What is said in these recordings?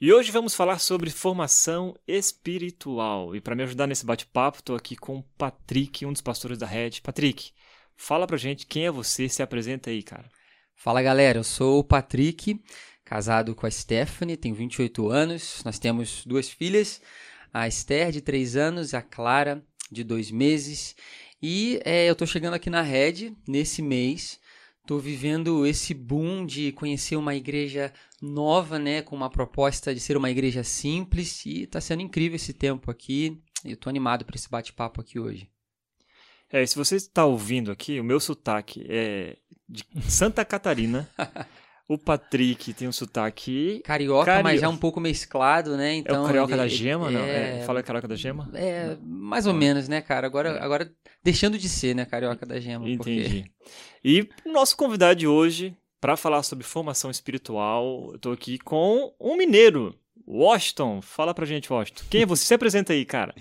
E hoje vamos falar sobre formação espiritual. E para me ajudar nesse bate-papo, estou aqui com o Patrick, um dos pastores da Red. Patrick, fala pra gente quem é você, se apresenta aí, cara. Fala galera, eu sou o Patrick, casado com a Stephanie, tenho 28 anos. Nós temos duas filhas, a Esther, de 3 anos, e a Clara, de 2 meses. E é, eu estou chegando aqui na Red nesse mês. Estou vivendo esse boom de conhecer uma igreja nova, né, com uma proposta de ser uma igreja simples e está sendo incrível esse tempo aqui. Eu estou animado para esse bate-papo aqui hoje. É, se você está ouvindo aqui, o meu sotaque é de Santa Catarina. O Patrick tem um sotaque. Carioca, Cario... mas já um pouco mesclado, né? Então, é o então, carioca ele, da gema, não? É... Fala carioca da gema? É, mais ou menos, né, cara? Agora, é. agora deixando de ser, né, carioca da gema. Entendi. Porque... E o nosso convidado de hoje, para falar sobre formação espiritual, eu tô aqui com um mineiro, Washington. Fala pra gente, Washington. Quem é você? Se apresenta aí, cara.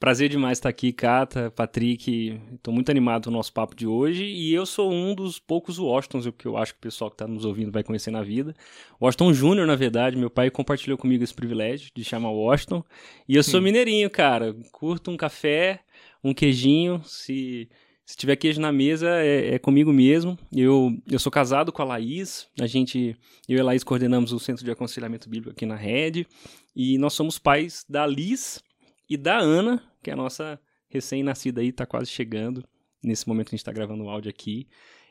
Prazer demais estar aqui, Cata, Patrick. Estou muito animado com o nosso papo de hoje. E eu sou um dos poucos Washingtons, que eu acho que o pessoal que está nos ouvindo vai conhecer na vida. Washington Júnior, na verdade. Meu pai compartilhou comigo esse privilégio de chamar Washington. E eu sou mineirinho, cara. Curto um café, um queijinho. Se, se tiver queijo na mesa, é, é comigo mesmo. Eu, eu sou casado com a Laís. A gente, eu e a Laís coordenamos o Centro de Aconselhamento Bíblico aqui na Rede. E nós somos pais da Liz e da Ana, que é a nossa recém-nascida aí, tá quase chegando. Nesse momento que a gente está gravando o áudio aqui.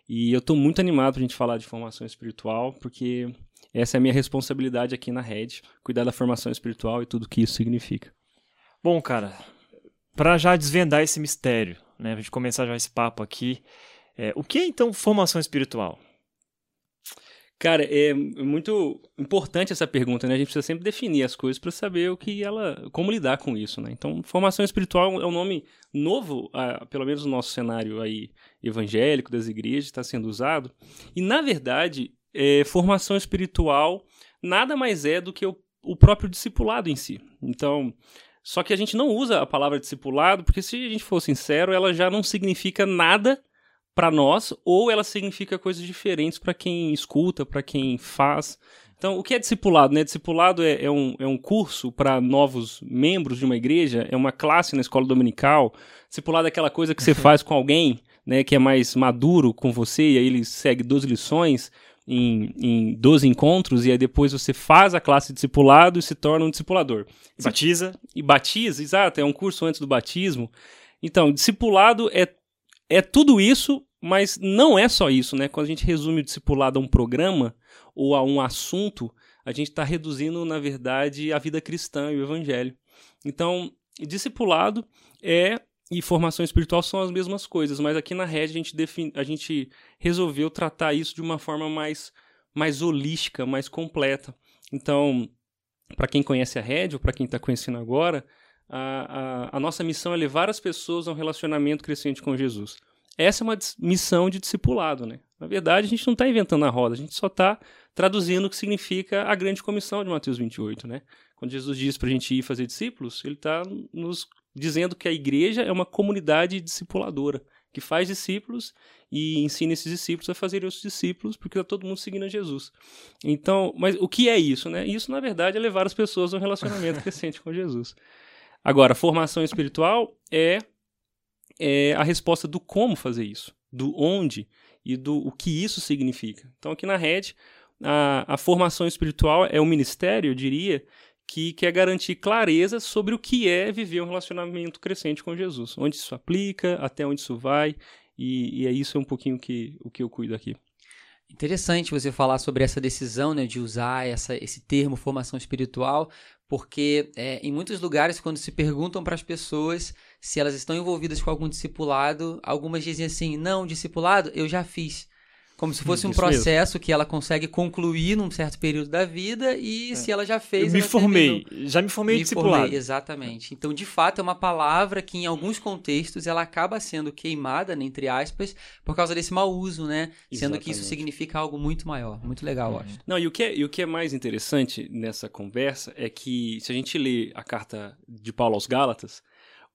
E eu estou muito animado para a gente falar de formação espiritual, porque essa é a minha responsabilidade aqui na Rede, cuidar da formação espiritual e tudo que isso significa. Bom, cara, para já desvendar esse mistério, né, a gente começar já esse papo aqui, é, o que é então formação espiritual? Cara, é muito importante essa pergunta, né? A gente precisa sempre definir as coisas para saber o que ela, como lidar com isso, né? Então, formação espiritual é um nome novo, pelo menos no nosso cenário aí evangélico das igrejas, está sendo usado. E na verdade, é, formação espiritual nada mais é do que o, o próprio discipulado em si. Então, só que a gente não usa a palavra discipulado, porque se a gente for sincero, ela já não significa nada para nós, ou ela significa coisas diferentes para quem escuta, para quem faz. Então, o que é discipulado? Né? Discipulado é, é um, é um curso para novos membros de uma igreja, é uma classe na escola dominical. Discipulado é aquela coisa que você faz com alguém né, que é mais maduro com você, e aí ele segue 12 lições em, em 12 encontros, e aí depois você faz a classe de discipulado e se torna um discipulador. E batiza. E batiza, exato, é um curso antes do batismo. Então, discipulado é, é tudo isso mas não é só isso, né? Quando a gente resume o discipulado a um programa ou a um assunto, a gente está reduzindo, na verdade, a vida cristã e o evangelho. Então, discipulado é e formação espiritual são as mesmas coisas, mas aqui na rede a gente, a gente resolveu tratar isso de uma forma mais, mais holística, mais completa. Então, para quem conhece a rede ou para quem está conhecendo agora, a, a, a nossa missão é levar as pessoas a um relacionamento crescente com Jesus. Essa é uma missão de discipulado, né? Na verdade, a gente não está inventando a roda, a gente só está traduzindo o que significa a grande comissão de Mateus 28, né? Quando Jesus diz para a gente ir fazer discípulos, ele está nos dizendo que a igreja é uma comunidade discipuladora, que faz discípulos e ensina esses discípulos a fazerem os discípulos, porque está todo mundo seguindo a Jesus. Então, mas o que é isso, né? Isso, na verdade, é levar as pessoas a um relacionamento crescente com Jesus. Agora, formação espiritual é é a resposta do como fazer isso, do onde e do o que isso significa. Então, aqui na rede, a, a formação espiritual é um ministério, eu diria, que quer garantir clareza sobre o que é viver um relacionamento crescente com Jesus, onde isso aplica, até onde isso vai, e, e é isso um pouquinho que, o que eu cuido aqui. Interessante você falar sobre essa decisão né, de usar essa, esse termo formação espiritual, porque é, em muitos lugares, quando se perguntam para as pessoas se elas estão envolvidas com algum discipulado, algumas dizem assim: não, discipulado eu já fiz. Como se fosse um Isso processo que ela consegue concluir num certo período da vida e se ela já fez. Eu me formei, terminou. já me formei Me discipulado. formei, exatamente. Então, de fato, é uma palavra que, em alguns contextos, ela acaba sendo queimada, né, entre aspas, por causa desse mau uso, né? Sendo que isso Exatamente. significa algo muito maior. Muito legal, eu acho. Não, e o, que é, e o que é mais interessante nessa conversa é que, se a gente lê a carta de Paulo aos Gálatas,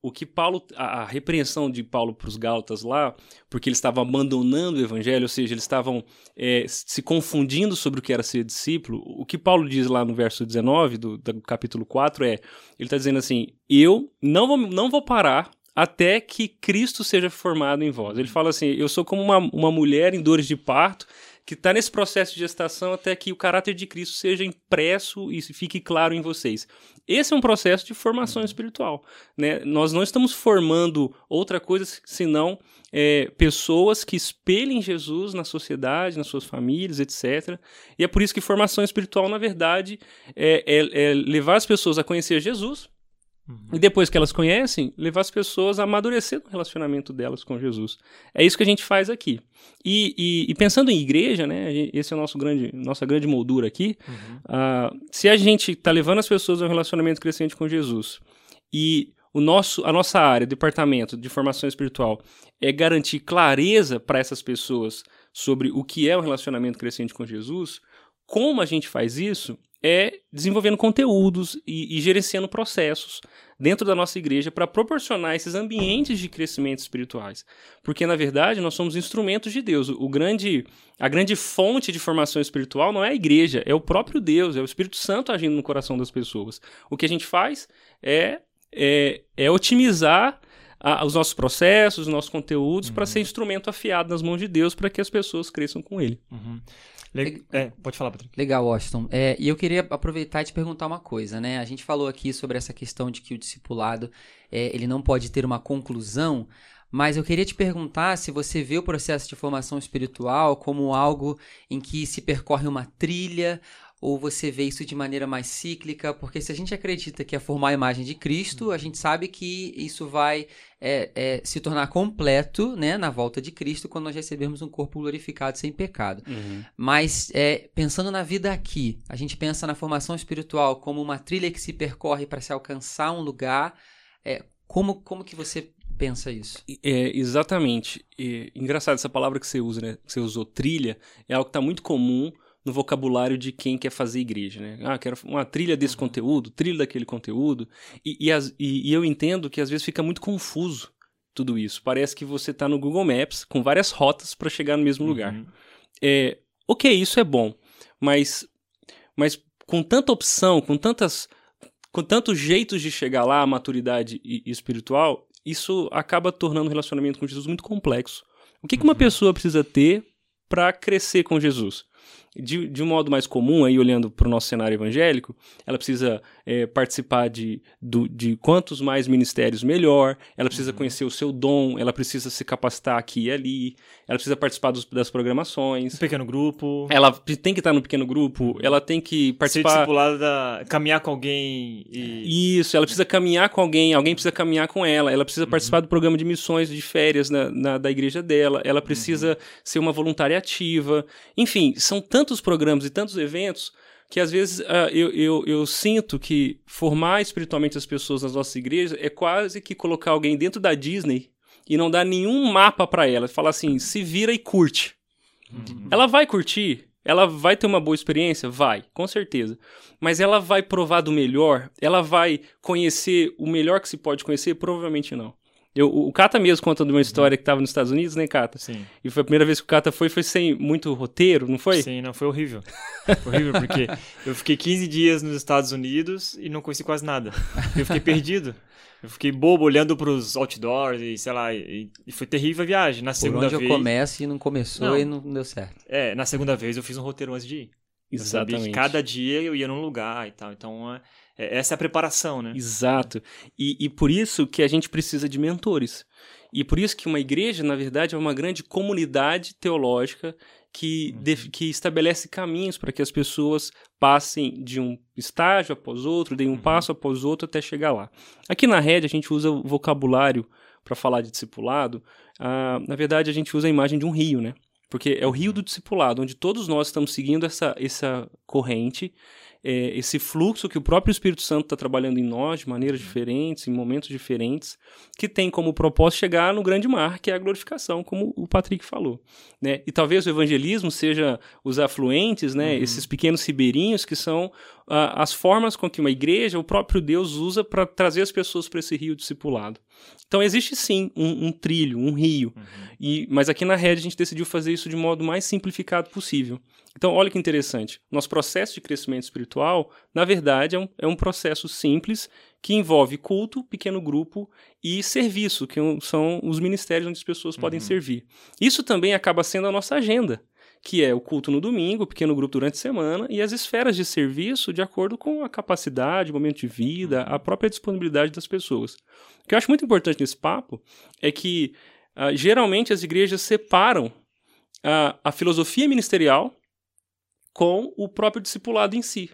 o que Paulo, a, a repreensão de Paulo para os Gálatas lá, porque eles estavam abandonando o evangelho, ou seja, eles estavam é, se confundindo sobre o que era ser discípulo, o que Paulo diz lá no verso 19 do, do capítulo 4 é, ele está dizendo assim, eu não vou, não vou parar até que Cristo seja formado em vós. Ele fala assim, eu sou como uma, uma mulher em dores de parto, que está nesse processo de gestação até que o caráter de Cristo seja impresso e fique claro em vocês. Esse é um processo de formação espiritual. Né? Nós não estamos formando outra coisa senão é, pessoas que espelhem Jesus na sociedade, nas suas famílias, etc. E é por isso que formação espiritual, na verdade, é, é- é levar as pessoas a conhecer Jesus, e depois que elas conhecem, levar as pessoas a amadurecer no relacionamento delas com Jesus. É isso que a gente faz aqui. E, e- e pensando em igreja, né? Esse é o nosso grande, nossa grande moldura aqui. ah, se a gente está levando as pessoas a um relacionamento crescente com Jesus e o nosso, a nossa área, departamento de formação espiritual, é garantir clareza para essas pessoas sobre o que é um relacionamento crescente com Jesus, como a gente faz isso é desenvolvendo conteúdos e, e gerenciando processos dentro da nossa igreja para proporcionar esses ambientes de crescimento espirituais. Porque, na verdade, nós somos instrumentos de Deus. O grande, a grande fonte de formação espiritual não é a igreja, é o próprio Deus, é o Espírito Santo agindo no coração das pessoas. O que a gente faz é, é, é otimizar a- os nossos processos, os nossos conteúdos para ser instrumento afiado nas mãos de Deus para que as pessoas cresçam com ele. Uhum. Le- É, pode falar, Patrick. Legal, Washington. É, e eu queria aproveitar e te perguntar uma coisa, né? A gente falou aqui sobre essa questão de que o discipulado é, ele não pode ter uma conclusão, mas eu queria te perguntar se você vê o processo de formação espiritual como algo em que se percorre uma trilha ou você vê isso de maneira mais cíclica? Porque se a gente acredita que é formar a imagem de Cristo, a gente sabe que isso vai é, é, se tornar completo né, na volta de Cristo quando nós recebermos um corpo glorificado sem pecado. Mas é, pensando na vida aqui, a gente pensa na formação espiritual como uma trilha que se percorre para se alcançar um lugar. É, como, como que você pensa isso? É, exatamente. É, engraçado essa palavra que você usa, né? Que você usou, trilha, é algo que está muito comum no vocabulário de quem quer fazer igreja, né? Ah, quero uma trilha desse conteúdo, trilha daquele conteúdo. E, e, as- e- e eu entendo que às vezes fica muito confuso tudo isso. Parece que você está no Google Maps com várias rotas para chegar no mesmo lugar. Uhum. É, ok, isso é bom, mas, mas com tanta opção, com tantas, com tantos jeitos de chegar lá à maturidade espiritual, isso acaba tornando o relacionamento com Jesus muito complexo. O que, que uma pessoa precisa ter para crescer com Jesus? De, de um modo mais comum, aí olhando para o nosso cenário evangélico, ela precisa é, participar de, do- de quantos mais ministérios melhor, ela precisa conhecer o seu dom, ela precisa se capacitar aqui e ali, ela precisa participar dos- das programações, Um pequeno grupo. ela tem que estar no pequeno grupo, ela tem que Ser participar. discipulado da... Caminhar com alguém e... Isso, ela precisa caminhar com alguém, alguém precisa caminhar com ela, ela precisa participar do programa de missões de férias na, na- da igreja dela, ela precisa ser uma voluntária ativa. Enfim, são tantos programas e tantos eventos que às vezes ah, eu, eu, eu sinto que formar espiritualmente as pessoas nas nossas igrejas é quase que colocar alguém dentro da Disney e não dar nenhum mapa para ela. Falar assim, se vira e curte. Ela vai curtir, ela vai ter uma boa experiência? Vai, com certeza. Mas ela vai provar do melhor? Ela vai conhecer o melhor que se pode conhecer? Provavelmente não. Eu, o Kata mesmo conta de uma história que estava nos Estados Unidos, né, Kata? Sim. E foi a primeira vez que o Kata foi, foi sem muito roteiro, não foi? Sim, não, foi horrível. Foi horrível, porque eu fiquei 15 dias nos Estados Unidos e não conheci quase nada. Eu fiquei perdido. Eu fiquei bobo olhando pros outdoors e sei lá, e, e foi terrível a viagem. Na Por segunda onde vez. eu começo e não começou Não. e não deu certo. É, na segunda vez eu fiz um roteiro antes de ir. Eu sabia que Exatamente. cada dia eu ia num lugar e tal. Então, é- essa é a preparação, né? Exato. E, e por isso que a gente precisa de mentores. E por isso que uma igreja, na verdade, é uma grande comunidade teológica que, def- que estabelece caminhos para que as pessoas passem de um estágio após outro, deem um passo após outro até chegar lá. Aqui na rede a gente usa o vocabulário para falar de discipulado. Ah, na verdade, a gente usa a imagem de um rio, né? porque é o rio do discipulado, onde todos nós estamos seguindo essa, essa corrente, é, esse fluxo que o próprio Espírito Santo está trabalhando em nós de maneiras diferentes, em momentos diferentes, que tem como propósito chegar no grande mar, que é a glorificação, como o Patrick falou. Né? E talvez o evangelismo seja os afluentes, né? Uhum. esses pequenos ribeirinhos que são uh, as formas com que uma igreja, o próprio Deus usa para trazer as pessoas para esse rio discipulado. Então existe sim um, um trilho, um rio, uhum. e, mas aqui na rede a gente decidiu fazer isso de modo mais simplificado possível. Então, olha que interessante. Nosso processo de crescimento espiritual, na verdade, é um, é um processo simples que envolve culto, pequeno grupo e serviço, que são os ministérios onde as pessoas uhum. podem servir. Isso também acaba sendo a nossa agenda, que é o culto no domingo, pequeno grupo durante a semana e as esferas de serviço de acordo com a capacidade, o momento de vida, a própria disponibilidade das pessoas. O que eu acho muito importante nesse papo é que uh, geralmente as igrejas separam a filosofia ministerial com o próprio discipulado em si.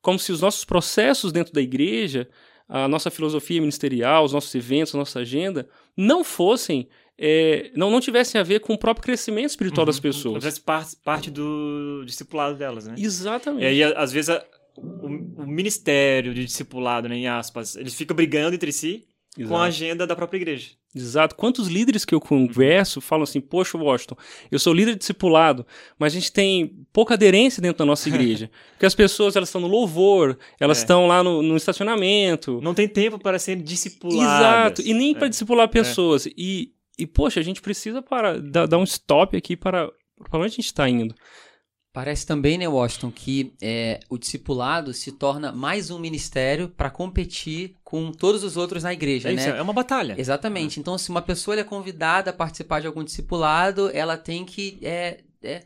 Como se os nossos processos dentro da igreja, a nossa filosofia ministerial, os nossos eventos, a nossa agenda, não fossem é, não, não tivessem a ver com o próprio crescimento espiritual uhum, das pessoas. Tivesse parte, parte do discipulado delas, né? Exatamente. E aí, às vezes, a, o, o, ministério de discipulado, né, em aspas, eles ficam brigando entre si Exato. com a agenda da própria igreja. Exato. Quantos líderes que eu converso falam assim, poxa, Washington, eu sou líder discipulado, mas a gente tem pouca aderência dentro da nossa igreja. porque as pessoas, elas estão no louvor, elas é. estão lá no, no, estacionamento. Não tem tempo para ser discipuladas. Exato. E nem é. para discipular pessoas. É. E, e, poxa, a gente precisa para dar, dar um stop aqui para, para onde a gente está indo. Parece também, né, Washington, que é, o discipulado se torna mais um ministério para competir com todos os outros na igreja, é né? Isso, é uma batalha. Exatamente. Então, se uma pessoa é convidada a participar de algum discipulado, ela tem que é, é,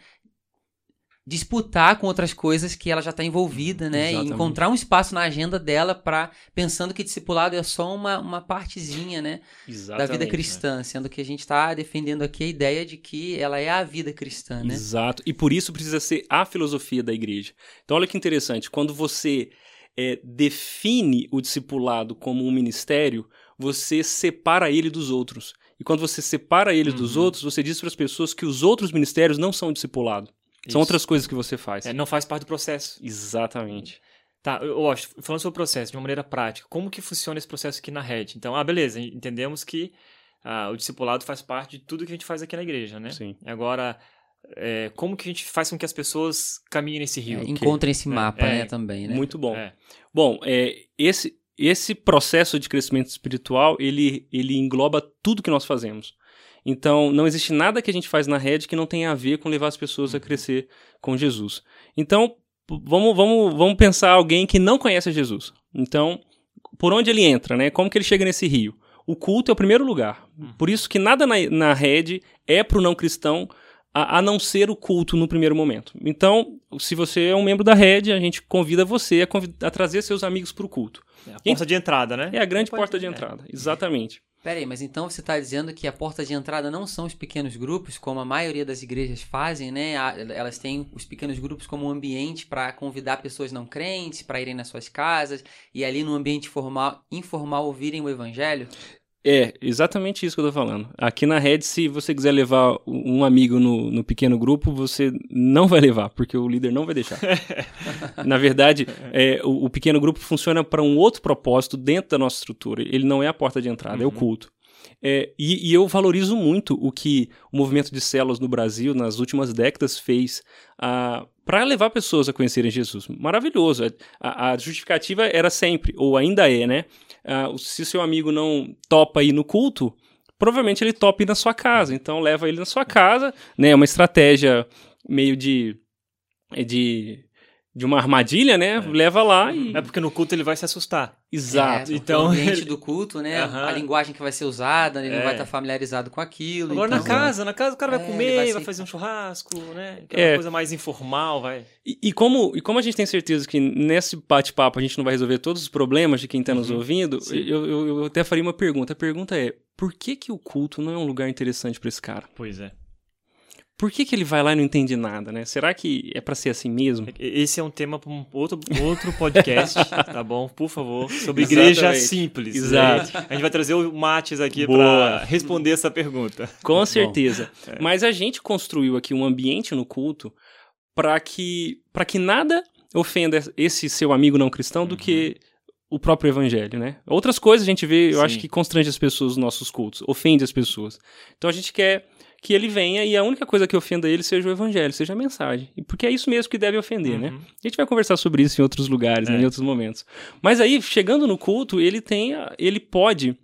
disputar com outras coisas que ela já está envolvida, né? Exatamente. E encontrar um espaço na agenda dela para pensando que discipulado é só uma, uma partezinha, né? Exatamente, da vida cristã, né? sendo que a gente está defendendo aqui a ideia de que ela é a vida cristã, né? Exato. E por isso precisa ser a filosofia da igreja. Então olha que interessante, quando você é, define o discipulado como um ministério, você separa ele dos outros. E quando você separa ele uhum. dos outros, você diz para as pessoas que os outros ministérios não são discipulado. São outras coisas que você faz. É, não faz parte do processo. Exatamente. Tá, eu acho, falando sobre o processo de uma maneira prática, como que funciona esse processo aqui na rede? Então, ah, beleza, entendemos que ah, o discipulado faz parte de tudo que a gente faz aqui na igreja, né? Sim. Agora, é, como que a gente faz com que as pessoas caminhem nesse rio? É, encontrem esse mapa, é, né, também, né? Muito bom. É. Bom, é, esse, esse processo de crescimento espiritual, ele, ele engloba tudo que nós fazemos. Então, não existe nada que a gente faz na rede que não tenha a ver com levar as pessoas a uhum. crescer com Jesus. Então, vamos, vamos, vamos pensar alguém que não conhece Jesus. Então, por onde ele entra, né? Como que ele chega nesse rio? O culto é o primeiro lugar. Uhum. Por isso que nada na, na rede é para o não cristão a, a, não ser o culto no primeiro momento. Então, se você é um membro da rede, a gente convida você a, a trazer seus amigos para o culto. É a porta de entrada, né? É a grande porta de entrada, exatamente. Peraí, mas então você está dizendo que a porta de entrada não são os pequenos grupos, como a maioria das igrejas fazem, né? Elas têm os pequenos grupos como um ambiente para convidar pessoas não crentes para irem nas suas casas e ali no ambiente formal, informal ouvirem o evangelho? É, exatamente isso que eu tô falando. Aqui na rede, se você quiser levar um amigo no, no pequeno grupo, você não vai levar, porque o líder não vai deixar. na verdade, é, o, o, pequeno grupo funciona para um outro propósito dentro da nossa estrutura. Ele não é a porta de entrada, uhum. é o uhum. culto. É, e, e, eu valorizo muito o que o movimento de células no Brasil, nas últimas décadas, fez para levar pessoas a conhecerem Jesus. Maravilhoso. A, a, justificativa era sempre, ou ainda é, né? Uh, se seu amigo não topa ir no culto, provavelmente ele topa ir na sua casa. Então leva ele na sua casa, né? É uma estratégia meio de. de de uma armadilha, né? É. Leva lá e. É porque no culto ele vai se assustar. Exato. É, então, o ambiente do culto, né? Uhum. A linguagem que vai ser usada, ele é. não vai estar familiarizado com aquilo. Agora então... na casa, na casa o cara vai é, comer, vai, vai, fazer um churrasco, né? Aquela é. coisa mais informal, vai. E, e, como, e como a gente tem certeza que nesse bate-papo a gente não vai resolver todos os problemas de quem está nos uhum. ouvindo, eu, eu, eu, até faria uma pergunta. A pergunta é: por que, que o culto não é um lugar interessante para esse cara? Pois é. Por que, que ele vai lá e não entende nada, né? Será que é para ser assim mesmo? Esse é um tema para um outro, outro podcast, tá bom? Por favor, sobre igreja Exatamente. simples. Exato. A gente vai trazer o Mates aqui para responder essa pergunta. Com certeza. É. Mas a gente construiu aqui um ambiente no culto para que, que nada ofenda esse seu amigo não cristão do que uhum. o próprio evangelho, né? Outras coisas a gente vê, eu Sim. acho que constrange as pessoas nos nossos cultos, ofende as pessoas. Então a gente quer que ele venha e a única coisa que ofenda ele seja o evangelho, seja a mensagem. Porque é isso mesmo que deve ofender, né? uhum. né? A gente vai conversar sobre isso em outros lugares, é. né, em outros momentos. Mas aí, chegando no culto, ele tem, ele pode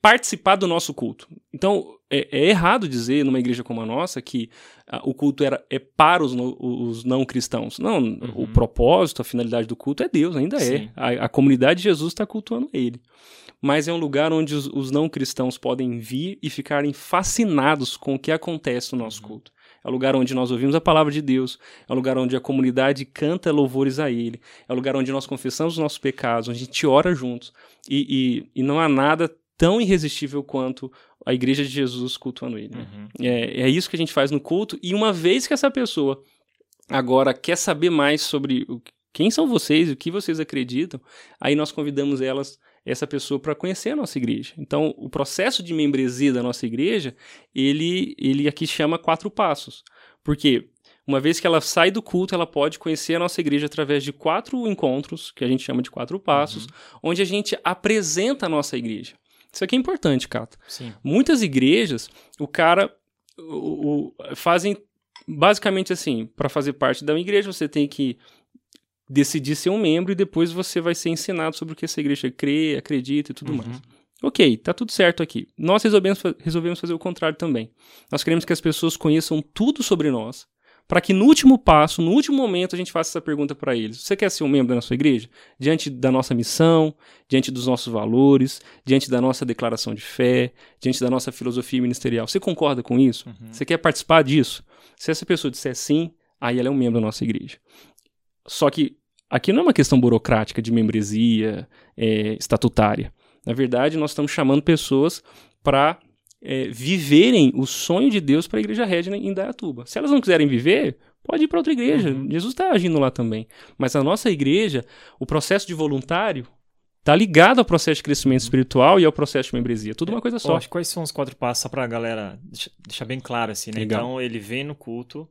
participar do nosso culto. Então, é, é errado dizer numa igreja como a nossa que ah, o culto era, é para os, no, os não cristãos. Não, uhum. o propósito, a finalidade do culto é Deus, ainda é. Sim. é. A, a comunidade de Jesus está cultuando ele mas é um lugar onde os, os, não cristãos podem vir e ficarem fascinados com o que acontece no nosso uhum. culto. É o lugar onde nós ouvimos a palavra de Deus, é o lugar onde a comunidade canta louvores a Ele, é o lugar onde nós confessamos os nossos pecados, onde a gente ora juntos. E, e, e não há nada tão irresistível quanto a igreja de Jesus cultuando Ele. Né? Uhum. É, é isso que a gente faz no culto, e uma vez que essa pessoa agora quer saber mais sobre o, quem são vocês, o que vocês acreditam, aí nós convidamos elas essa pessoa para conhecer a nossa igreja. Então, o processo de membresia da nossa igreja, ele, ele aqui chama quatro passos. Porque uma vez que ela sai do culto, ela pode conhecer a nossa igreja através de quatro encontros, que a gente chama de quatro passos, uhum. onde a gente apresenta a nossa igreja. Isso aqui é importante, Cato. Sim. Muitas igrejas, o cara o, o, fazem basicamente assim: para fazer parte da igreja, você tem que decidir ser um membro e depois você vai ser ensinado sobre o que essa igreja crê, acredita e tudo uhum. mais. Ok, tá tudo certo aqui. Nós resolvemos, resolvemos fazer o contrário também. Nós queremos que as pessoas conheçam tudo sobre nós, para que no último passo, no último momento, a gente faça essa pergunta para eles. Você quer ser um membro da nossa igreja? Diante da nossa missão, diante dos nossos valores, diante da nossa declaração de fé, diante da nossa filosofia ministerial. Você concorda com isso? Uhum. Você quer participar disso? Se essa pessoa disser sim, aí ela é um membro da nossa igreja. Só que aqui não é uma questão burocrática de membresia é, estatutária. Na verdade, nós estamos chamando pessoas para é, viverem o sonho de Deus para a Igreja Regina em Dayatuba. Se elas não quiserem viver, pode ir para outra igreja. Uhum. Jesus está agindo lá também. Mas a nossa igreja, o processo de voluntário está ligado ao processo de crescimento espiritual e ao processo de membresia. Tudo uma coisa só. Quais são os quatro passos para a galera deixar bem claro assim, né? Então ele vem no culto,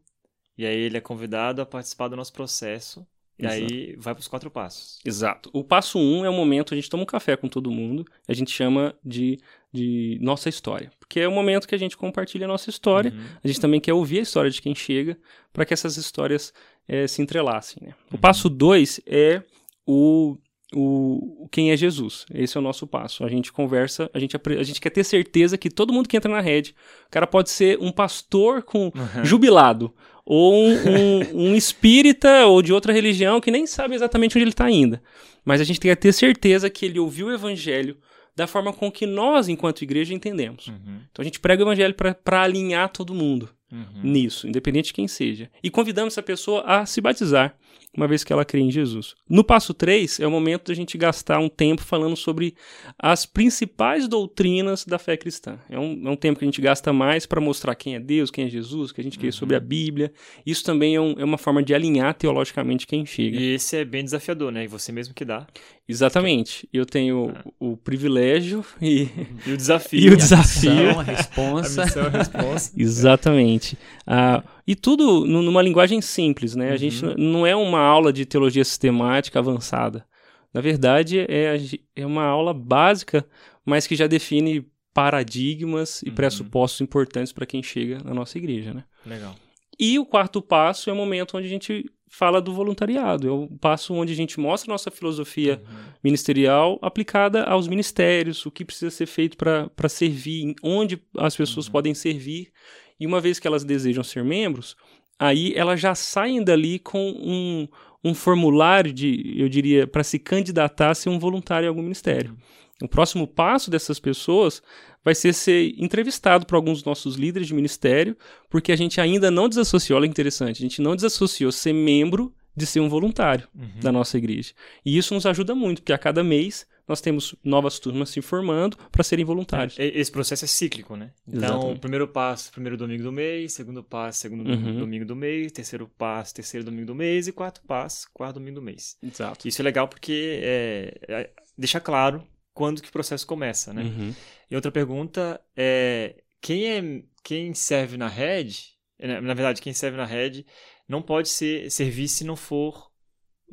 e aí ele é convidado a participar do nosso processo. E Exato. aí vai para os quatro passos. Exato. O passo um é o momento, a gente toma um café com todo mundo, a gente chama de, de nossa história. Porque é o momento que a gente compartilha a nossa história, uhum. a gente também quer ouvir a história de quem chega, para que essas histórias é, se entrelacem. Né? O uhum. passo dois é o o, quem é Jesus. Esse é o nosso passo. A gente conversa, a gente, a gente quer ter certeza que todo mundo que entra na rede, o cara pode ser um pastor com uhum. jubilado, ou um, um, um, espírita ou de outra religião que nem sabe exatamente onde ele está ainda. Mas a gente tem que ter certeza que ele ouviu o evangelho da forma com que nós, enquanto igreja, entendemos. Uhum. Então a gente prega o evangelho para alinhar todo mundo uhum. nisso, independente de quem seja. E convidamos essa pessoa a se batizar uma vez que ela crê em Jesus. No passo 3, é o momento da gente gastar um tempo falando sobre as principais doutrinas da fé cristã. É um, é um tempo que a gente gasta mais para mostrar quem é Deus, quem é Jesus, que a gente quer uhum. sobre a Bíblia. Isso também é, um, é, uma forma de alinhar teologicamente quem chega. E esse é bem desafiador, né? E você mesmo que dá. Exatamente. Eu tenho ah. o, o, privilégio e... e o desafio. E o desafio. A missão, a responsa. a missão, a responsa. Exatamente. Ah, e tudo numa linguagem simples, né? A gente uhum. não é uma aula de teologia sistemática avançada. Na verdade, é, é uma aula básica, mas que já define paradigmas e uhum. pressupostos importantes para quem chega na nossa igreja, né? Legal. E o quarto passo é o momento onde a gente fala do voluntariado. É o passo onde a gente mostra a nossa filosofia uhum. ministerial aplicada aos ministérios, o que precisa ser feito para servir, onde as pessoas uhum. podem servir e uma vez que elas desejam ser membros, aí elas já saem dali com um, um formulário de, eu diria, para se candidatar a ser um voluntário em algum ministério. Uhum. O próximo passo dessas pessoas vai ser ser entrevistado por alguns dos nossos líderes de ministério, porque a gente ainda não desassociou, olha que interessante, a gente não desassociou ser membro de ser um voluntário uhum. da nossa igreja. E isso nos ajuda muito, porque a cada mês nós temos novas turmas se formando para serem voluntários. É, esse processo é cíclico, né? Então, Exatamente. primeiro passo, primeiro domingo do mês, segundo passo, segundo Uhum. domingo do mês, terceiro passo, terceiro domingo do mês e quarto passo, quarto domingo do mês. Exato. Isso é legal porque é, é, deixa claro quando que o processo começa, né? Uhum. E outra pergunta é quem é quem serve na rede, na na verdade, quem serve na rede não pode ser servir se não for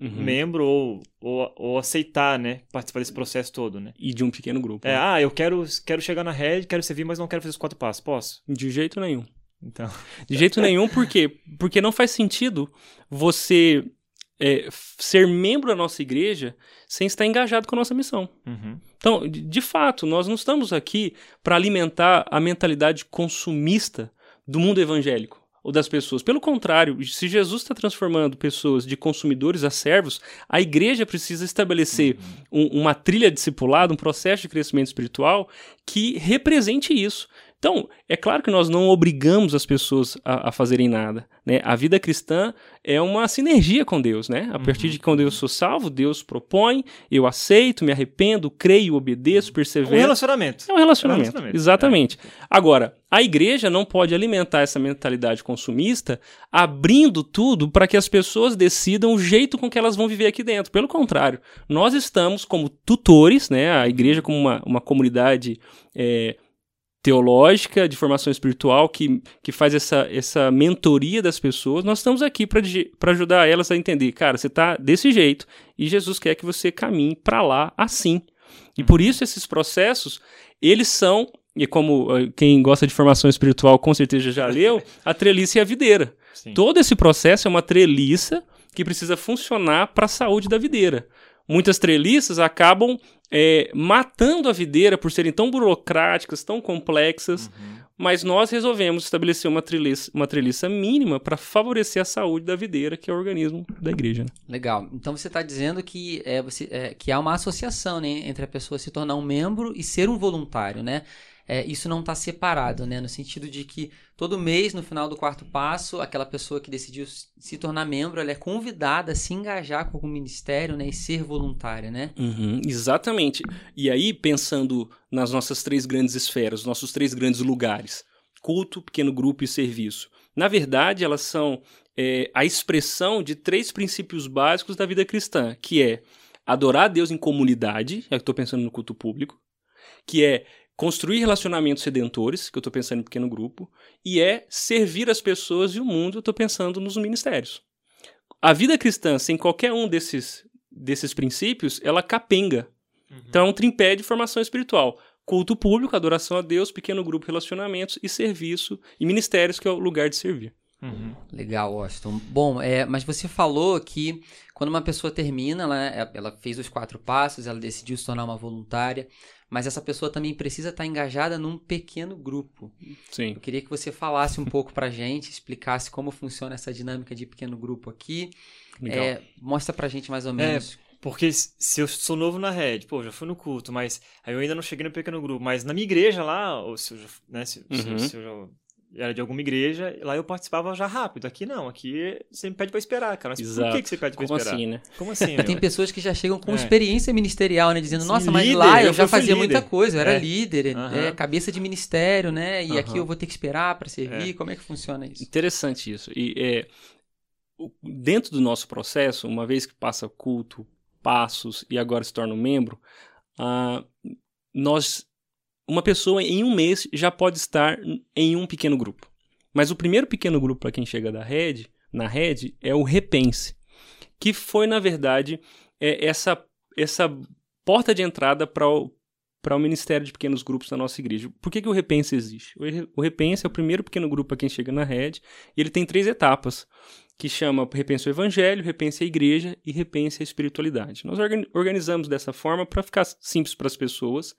Uhum. membro ou, ou, ou aceitar, né, participar desse processo todo, né? E de um pequeno grupo. É, né? ah, eu quero, quero chegar na rede, quero servir, mas não quero fazer os quatro passos. Posso? De jeito nenhum. Então, De jeito nenhum, por quê? Porque não faz sentido você é, ser membro da nossa igreja sem estar engajado com a nossa missão. uhum. Então, de, de fato, nós não estamos aqui para alimentar a mentalidade consumista do mundo evangélico ou das pessoas. Pelo contrário, se Jesus está transformando pessoas de consumidores a servos, a igreja precisa estabelecer um- uma trilha discipulada, um processo de crescimento espiritual que represente isso. Então, é claro que nós não obrigamos as pessoas a, a fazerem nada. Né? A vida cristã é uma sinergia com Deus. Né? A partir de quando eu sou salvo, Deus propõe, eu aceito, me arrependo, creio, obedeço, um persevero. relacionamento. É um relacionamento. É um relacionamento. Exatamente. Agora, a igreja não pode alimentar essa mentalidade consumista abrindo tudo para que as pessoas decidam o jeito com que elas vão viver aqui dentro. Pelo contrário, nós estamos como tutores, né? A igreja como uma, uma comunidade é, teológica, de formação espiritual, que, que faz essa, essa mentoria das pessoas. Nós estamos aqui para ajudar elas a entender, cara, você está desse jeito e Jesus quer que você caminhe para lá assim. E por isso esses processos, eles são, e como eh, quem gosta de formação espiritual com certeza já leu, a treliça e a videira. Sim. Todo esse processo é uma treliça que precisa funcionar para a saúde da videira. Muitas treliças acabam eh, matando a videira por serem tão burocráticas, tão complexas, Uhum. mas nós resolvemos estabelecer uma treliça, uma treliça mínima para favorecer a saúde da videira, que é o organismo da igreja. né? Legal. Então você está dizendo que, é, você, é, que há uma associação né, entre a pessoa se tornar um membro e ser um voluntário, né? É, isso não está separado, né? No sentido de que todo mês, no final do quarto passo, aquela pessoa que decidiu se tornar membro, ela é convidada a se engajar com algum ministério, né? E ser voluntária, né? Uhum, exatamente. E aí, pensando nas nossas três grandes esferas, nossos três grandes lugares: culto, pequeno grupo e serviço. Na verdade, elas são é, a expressão de três princípios básicos da vida cristã, que é adorar a Deus em comunidade, é que estou pensando no culto público, que é construir relacionamentos redentores, que eu estou pensando em pequeno grupo, e é servir as pessoas e o mundo, eu estou pensando nos ministérios. A vida cristã, sem qualquer um desses, desses princípios, ela capenga. Então é um tripé de formação espiritual. Culto público, adoração a Deus, pequeno grupo, relacionamentos e serviço e ministérios, que é o lugar de servir. Uhum. Legal, Washington. Bom, é, mas você falou que quando uma pessoa termina, ela, ela fez os quatro passos, ela decidiu se tornar uma voluntária, mas essa pessoa também precisa estar engajada num pequeno grupo. Sim. Eu queria que você falasse um pouco pra gente, explicasse como funciona essa dinâmica de pequeno grupo aqui. Legal. É, mostra pra gente mais ou menos. Porque s- se eu sou novo na rede, pô, já fui no culto, mas aí eu ainda não cheguei no pequeno grupo. Mas na minha igreja lá, ou se eu né, se, se- Uhum. se eu já era de alguma igreja, lá eu participava já rápido. Aqui não, aqui você me pede pra esperar, cara. Mas por Exato. que, que você pede pra Como esperar? assim, né? Como assim, Tem pessoas que já chegam com É. experiência ministerial, né? Dizendo, Sim, nossa, mas líder, lá eu, eu já fazia líder." muita coisa, eu era É. líder, Aham. é, cabeça de ministério, né? E aqui eu vou ter que esperar pra servir. É. Como é que funciona isso? Interessante isso. E é, dentro do nosso processo, uma vez que passa culto, passos e agora se torna um membro, ah, nós, uma pessoa em um mês já pode estar em um pequeno grupo. Mas o primeiro pequeno grupo para quem chega da rede, na rede, é o Repense, que foi na verdade é, essa essa porta de entrada para o para o Ministério de Pequenos Grupos da nossa igreja. Por que, que o Repense existe? O Re- O Repense é o primeiro pequeno grupo para quem chega na rede, e ele tem três etapas, que chama Repense o Evangelho, Repense a Igreja e Repense a Espiritualidade. Nós organ- organizamos dessa forma para ficar simples para as pessoas,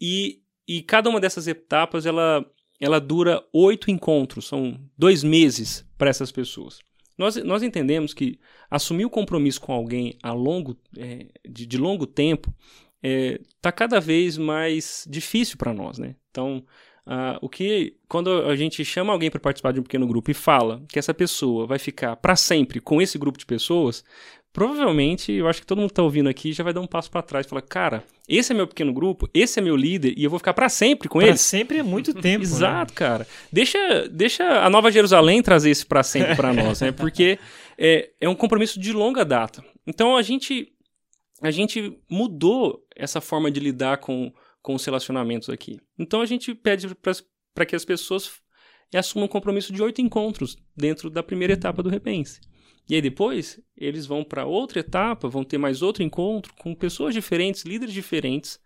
e, e cada uma dessas etapas ela, ela dura oito encontros, são dois meses para essas pessoas. Nós, nós entendemos que assumir o compromisso com alguém a longo, é, de, de longo tempo está cada vez mais difícil para nós, né? Então, ah, o que quando a gente chama alguém para participar de um pequeno grupo e fala que essa pessoa vai ficar para sempre com esse grupo de pessoas, provavelmente, eu acho que todo mundo que tá ouvindo aqui já vai dar um passo para trás e falar, cara, esse é meu pequeno grupo, esse é meu líder e eu vou ficar para sempre com pra ele. sempre é muito tempo. né? Exato, cara. Deixa, deixa a Nova Jerusalém trazer esse para sempre para nós, né? Porque é, é um compromisso de longa data. Então a gente a gente mudou essa forma de lidar com, com os relacionamentos aqui. Então a gente pede para que as pessoas assumam um compromisso de oito encontros dentro da primeira etapa do Repense. E aí depois eles vão para outra etapa, vão ter mais outro encontro com pessoas diferentes, líderes diferentes.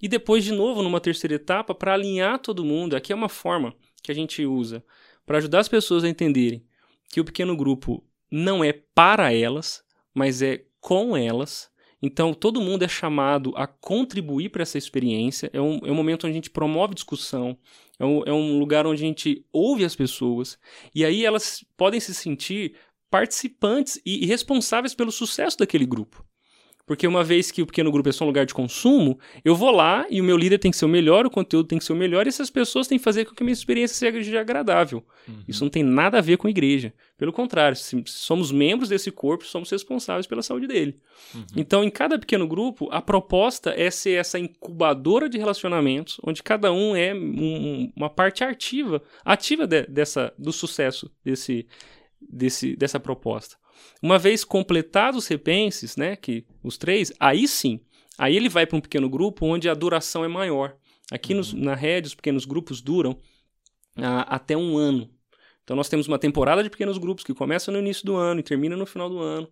E depois de novo numa terceira etapa para alinhar todo mundo. Aqui é uma forma que a gente usa para ajudar as pessoas a entenderem que o pequeno grupo não é para elas, mas é com elas. Então, todo mundo é chamado a contribuir para essa experiência. É um, é um momento onde a gente promove discussão, é um, é um lugar onde a gente ouve as pessoas, e aí elas podem se sentir participantes e, responsáveis pelo sucesso daquele grupo. Porque uma vez que o pequeno grupo é só um lugar de consumo, eu vou lá e o meu líder tem que ser o melhor, o conteúdo tem que ser o melhor, e essas pessoas têm que fazer com que a minha experiência seja agradável. Uhum. Isso não tem nada a ver com a igreja. Pelo contrário, se somos membros desse corpo, somos responsáveis pela saúde dele. Uhum. Então, em cada pequeno grupo, a proposta é ser essa incubadora de relacionamentos, onde cada um é um, uma parte ativa, ativa de, dessa, do sucesso desse, desse, dessa proposta. Uma vez completados os repenses, né, que os três, aí sim, aí ele vai para um pequeno grupo onde a duração é maior. Aqui uhum. nos, na rede, os pequenos grupos duram ah, até um ano. Então nós temos uma temporada de pequenos grupos que começa no início do ano e termina no final do ano.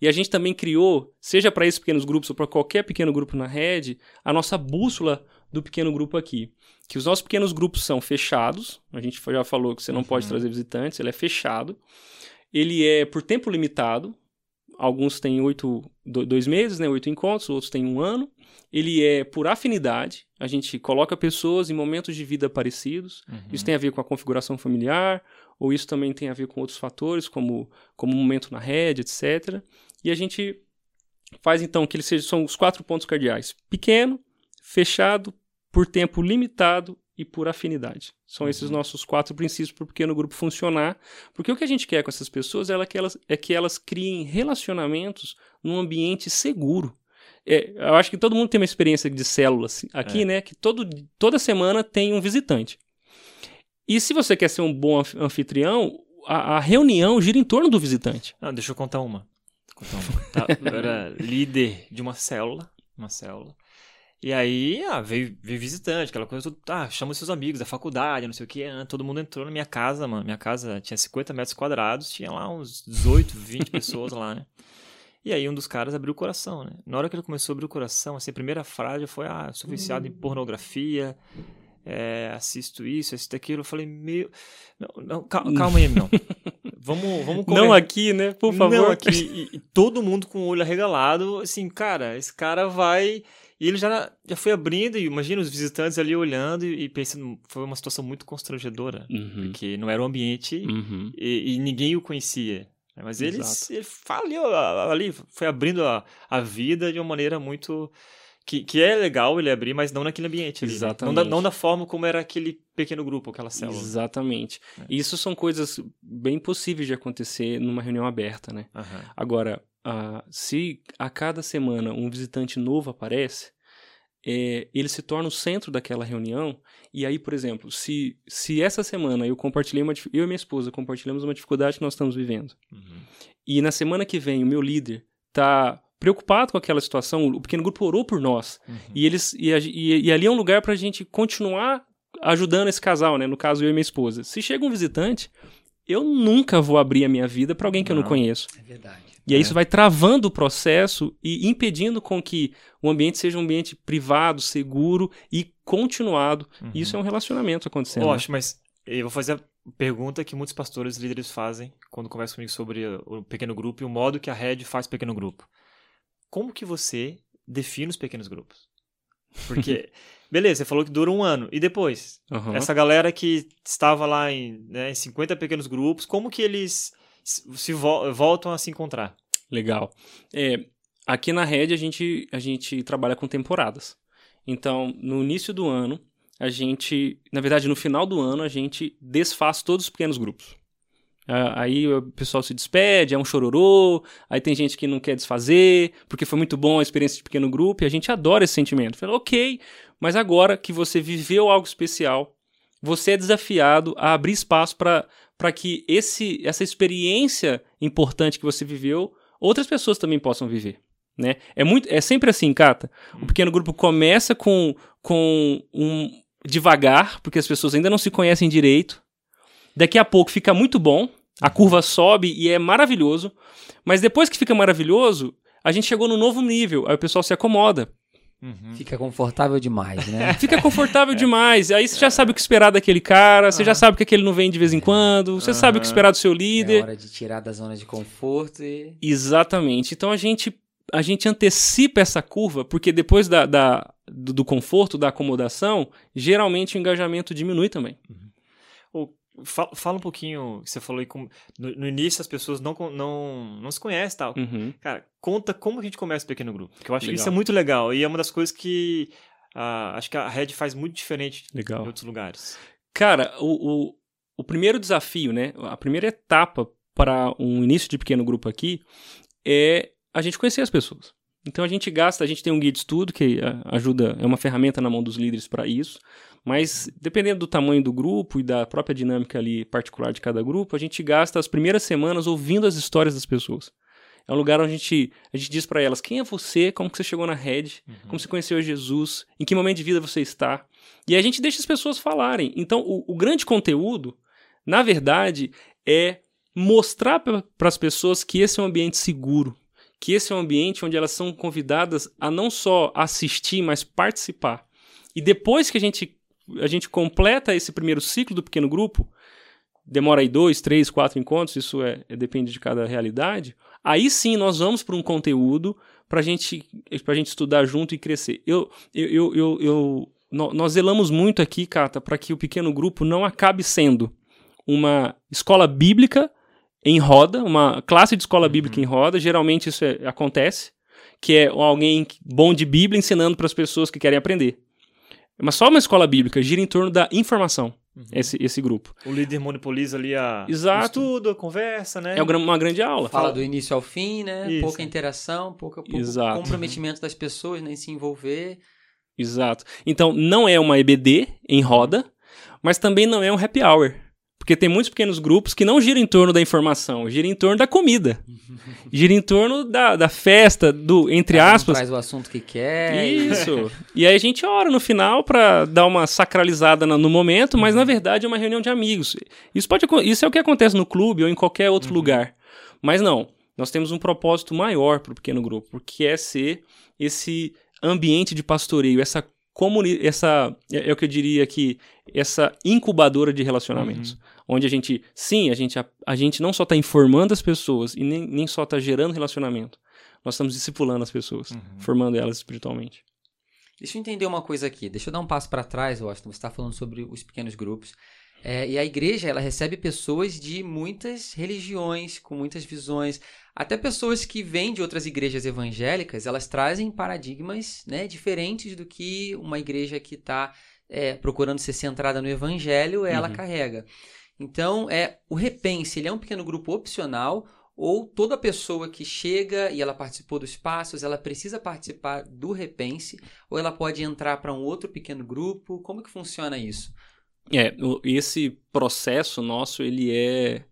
E a gente também criou, seja para esses pequenos grupos ou para qualquer pequeno grupo na rede, a nossa bússola do pequeno grupo aqui. Que os nossos pequenos grupos são fechados, a gente já falou que você não uhum. pode trazer visitantes, ele é fechado. Ele é por tempo limitado. Alguns têm oito, dois meses, né, oito encontros, outros têm um ano. Ele é por afinidade. A gente coloca pessoas em momentos de vida parecidos. Uhum. Isso tem a ver com a configuração familiar, ou isso também tem a ver com outros fatores, como, como momento na rede, etc. E a gente faz então que eles sejam são os quatro pontos cardeais: pequeno, fechado, por tempo limitado e por afinidade. São uhum. esses nossos quatro princípios para o pequeno grupo funcionar. Porque o que a gente quer com essas pessoas é que elas, é que elas criem relacionamentos num ambiente seguro. É, eu acho que todo mundo tem uma experiência de células aqui, é. né? Que todo, toda semana tem um visitante. E se você quer ser um bom anfitrião, a, a reunião gira em torno do visitante. Ah, deixa eu contar uma. Contar uma. Tá, eu era líder de uma célula, uma célula. E aí, ah, veio, veio visitante, aquela coisa, tudo, ah, chama seus amigos da faculdade, não sei o que, ah, todo mundo entrou na minha casa, mano. Minha casa tinha 50 metros quadrados, tinha lá uns 18, 20 pessoas lá, né? E aí um dos caras abriu o coração, né? Na hora que ele começou a abrir o coração, assim, a primeira frase foi, ah, eu sou viciado em pornografia, é, assisto isso, assisto aquilo. Eu falei, meu... Não, não calma aí, não. Vamos, vamos Não aqui, né? Por favor. Não aqui. E, e todo mundo com o olho arregalado, assim, cara, esse cara vai e ele já, já foi abrindo, e imagina os visitantes ali olhando e, e pensando, foi uma situação muito constrangedora, uhum. porque não era o um ambiente uhum. e, e, ninguém o conhecia. Né? Mas ele, ele ali, ali, foi abrindo a, a vida de uma maneira muito. Que, que é legal ele abrir, mas não naquele ambiente. Ali, Exatamente. Né? Não, da, não da forma como era aquele pequeno grupo, aquela célula. Exatamente. É. Isso são coisas bem possíveis de acontecer numa reunião aberta, né? Uhum. Agora, se a cada semana um visitante novo aparece, é, ele se torna o centro daquela reunião. E aí, por exemplo, se, se essa semana eu compartilhei uma eu e minha esposa compartilhamos uma dificuldade que nós estamos vivendo, uhum. e na semana que vem o meu líder está preocupado com aquela situação, o pequeno grupo orou por nós, uhum. e eles e, e, e ali é um lugar para a gente continuar ajudando esse casal, né? No caso eu e minha esposa. Se chega um visitante, eu nunca vou abrir a minha vida para alguém que não, eu não conheço. É verdade. E aí é. isso vai travando o processo e impedindo com que o ambiente seja um ambiente privado, seguro e continuado. Uhum. Isso é um relacionamento acontecendo. Eu né? mas eu vou fazer a pergunta que muitos pastores e líderes fazem quando conversam comigo sobre o pequeno grupo e o modo que a rede faz pequeno grupo. Como que você define os pequenos grupos? Porque, beleza, você falou que dura um ano. E depois? Uhum. Essa galera que estava lá em, né, em 50 pequenos grupos, como que eles se vo voltam a se encontrar. Legal. É, aqui na Red a gente, a gente trabalha com temporadas. Então, no início do ano, a gente, na verdade, no final do ano, a gente desfaz todos os pequenos grupos. Ah, Aí o pessoal se despede, é um chororô, aí tem gente que não quer desfazer, porque foi muito bom a experiência de pequeno grupo, e a gente adora esse sentimento. Fala, ok, mas agora que você viveu algo especial, você é desafiado a abrir espaço para que esse, essa experiência importante que você viveu, outras pessoas também possam viver. Né? É, muito, é sempre assim, Cata. O pequeno grupo começa com, com um devagar, porque as pessoas ainda não se conhecem direito. Daqui a pouco fica muito bom, a curva sobe e é maravilhoso. Mas depois que fica maravilhoso, a gente chegou no novo nível, aí o pessoal se acomoda. Uhum. Fica confortável demais, né? Fica confortável demais. Aí você já sabe o que esperar daquele cara, você já sabe que aquele não vem de vez em quando, você sabe o que esperar do seu É líder. hora de tirar da zona de conforto e. Exatamente. Então a gente, a gente antecipa essa curva, porque depois da, da- do, do conforto, da acomodação, geralmente o engajamento diminui também. Ô, fa- Fala um pouquinho, que você falou aí, como, no, no início as pessoas não, não, não se conhecem e tal. Uhum. Cara, conta como a gente começa o pequeno grupo. Porque eu acho que Legal. isso é muito legal. E é uma das coisas que ah, acho que a Red faz muito diferente Legal. em outros lugares. Cara, o, o, o primeiro desafio, né? A primeira etapa para um início de pequeno grupo aqui é a gente conhecer as pessoas. Então a gente gasta, a gente tem um guia de estudo que ah, ajuda, é uma ferramenta na mão dos líderes para isso. Mas dependendo do tamanho do grupo e da própria dinâmica ali particular de cada grupo, a gente gasta as primeiras semanas ouvindo as histórias das pessoas. É um lugar onde a gente, a gente diz para elas quem é você, como que você chegou na rede, como você conheceu Jesus, em que momento de vida você está. E a gente deixa as pessoas falarem. Então, o, o grande conteúdo, na verdade, é mostrar para as pessoas que esse é um ambiente seguro, que esse é um ambiente onde elas são convidadas a não só assistir, mas participar. E depois que a gente, a gente completa esse primeiro ciclo do pequeno grupo, demora aí dois, três, quatro encontros, isso é, é- depende de cada realidade. Aí sim nós vamos para um conteúdo para gente, a gente estudar junto e crescer. Eu, eu, eu, eu, eu- nó- nós zelamos muito aqui, Cata, para que o pequeno grupo não acabe sendo uma escola bíblica em roda, uma classe de escola bíblica em roda. Geralmente isso é- acontece, que é alguém bom de Bíblia ensinando para as pessoas que querem aprender. Mas só uma escola bíblica gira em torno da informação, esse, esse grupo. O líder monopoliza ali a, Exato. o estudo, a conversa, né? É uma grande aula. Fala do início ao fim, né? Isso. Pouca interação, pouca, pouco Exato. comprometimento das pessoas, nem se envolver. Exato. Então, não é uma EBD em roda, mas também não é um happy hour. Porque tem muitos pequenos grupos que não giram em torno da informação, giram em torno da comida. gira em torno da, da festa, do, entre Cada um aspas. Traz o assunto que quer. Isso. e aí a gente ora no final pra dar uma sacralizada no momento, mas na verdade é uma reunião de amigos. Isso, pode, isso é o que acontece no clube ou em qualquer outro lugar. Mas não, nós temos um propósito maior para o pequeno grupo, que é ser esse ambiente de pastoreio, essa comuni essa é, é o que eu diria que essa incubadora de relacionamentos, onde a gente, sim, a gente a, a gente não só está informando as pessoas e nem, nem só está gerando relacionamento, nós estamos discipulando as pessoas, formando elas espiritualmente. Deixa eu entender uma coisa aqui. Deixa eu dar um passo para trás, Washington. Você está falando sobre os pequenos grupos. É, e a igreja, ela recebe pessoas de muitas religiões, com muitas visões. Até pessoas que vêm de outras igrejas evangélicas, elas trazem paradigmas né, diferentes do que uma igreja que está procurando ser centrada no evangelho, ela Uhum. carrega. Então, é o Repense, ele é um pequeno grupo opcional ou toda pessoa que chega e ela participou dos passos, ela precisa participar do Repense, ou ela pode entrar para um outro pequeno grupo? Como que funciona isso? É, esse processo nosso, ele é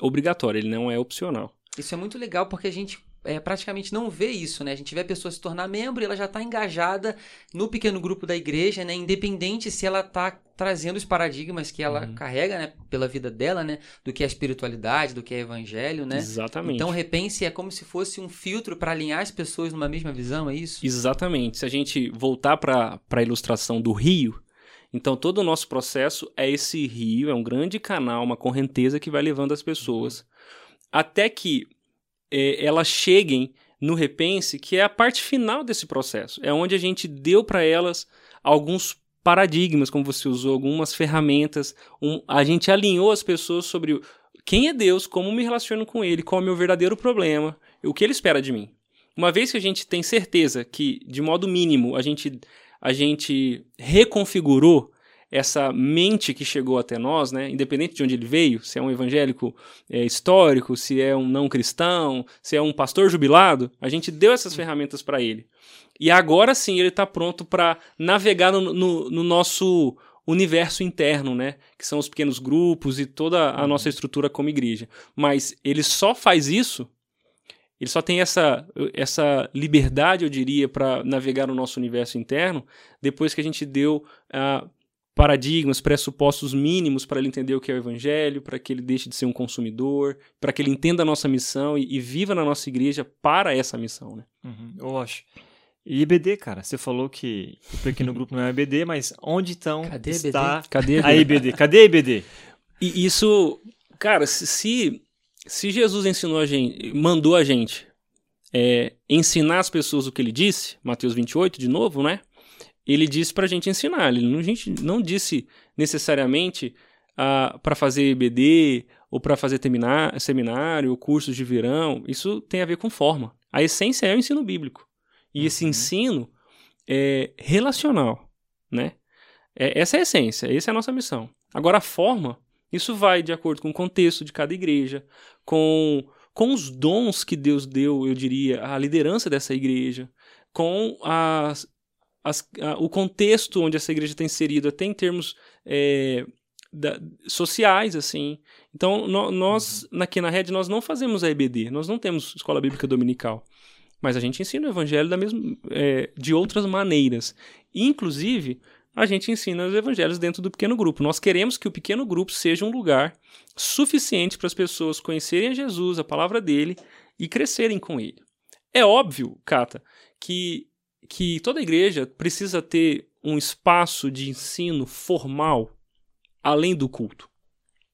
obrigatório, ele não é opcional. Isso é muito legal porque a gente é, praticamente não vê isso, né? A gente vê a pessoa se tornar membro e ela já está engajada no pequeno grupo da igreja, né? Independente se ela está trazendo os paradigmas que ela Uhum. carrega, né? Pela vida dela, né? Do que é espiritualidade, do que é evangelho, né? Exatamente. Então, Repense é como se fosse um filtro para alinhar as pessoas numa mesma visão, é isso? Exatamente. Se a gente voltar para a ilustração do rio, então todo o nosso processo é esse rio, é um grande canal, uma correnteza que vai levando as pessoas até que eh, elas cheguem no repense, que é a parte final desse processo. É onde a gente deu para elas alguns paradigmas, como você usou, algumas ferramentas. um- a gente alinhou as pessoas sobre quem é Deus, como me relaciono com Ele, qual é o meu verdadeiro problema, o que Ele espera de mim. Uma vez que a gente tem certeza que, de modo mínimo, a gente, a gente reconfigurou essa mente que chegou até nós, né, independente de onde ele veio, se é um evangélico é, histórico, se é um não cristão, se é um pastor jubilado, a gente deu essas ferramentas para ele. E agora sim ele está pronto para navegar no, no, no, nosso universo interno, né? Que são os pequenos grupos e toda a nossa estrutura como igreja. Mas ele só faz isso ele só tem essa, essa liberdade, eu diria, para navegar no nosso universo interno depois que a gente deu uh, paradigmas, pressupostos mínimos para ele entender o que é o evangelho, para que ele deixe de ser um consumidor, para que ele entenda a nossa missão e, e, viva na nossa igreja para essa missão. Né? Uhum, eu acho. E IBD, cara, você falou que o pequeno grupo não é IBD, mas onde então Cadê está Cadê a IBD? Cadê a IBD? E isso, cara, se se Jesus ensinou a gente, mandou a gente é, ensinar as pessoas o que ele disse, Mateus 28, de novo, né? Ele disse para a gente ensinar. Ele não, a gente não disse necessariamente ah, para fazer EBD ou para fazer terminar, seminário ou cursos de verão. Isso tem a ver com forma. A essência é o ensino bíblico. E uhum. esse ensino é relacional, né? É, essa é a essência, essa é a nossa missão. Agora, a forma isso vai de acordo com o contexto de cada igreja, com, com os dons que Deus deu, eu diria, à liderança dessa igreja, com as, as, a, o contexto onde essa igreja está inserida, até em termos é, da, sociais, assim. Então, no, nós, uhum. aqui na rede, nós não fazemos a EBD, nós não temos escola bíblica dominical. Mas a gente ensina o evangelho da mesma, é, de outras maneiras. Inclusive, a gente ensina os evangelhos dentro do pequeno grupo. Nós queremos que o pequeno grupo seja um lugar suficiente para as pessoas conhecerem Jesus, a palavra dele e crescerem com ele. É óbvio, Cata, que, que toda igreja precisa ter um espaço de ensino formal além do culto.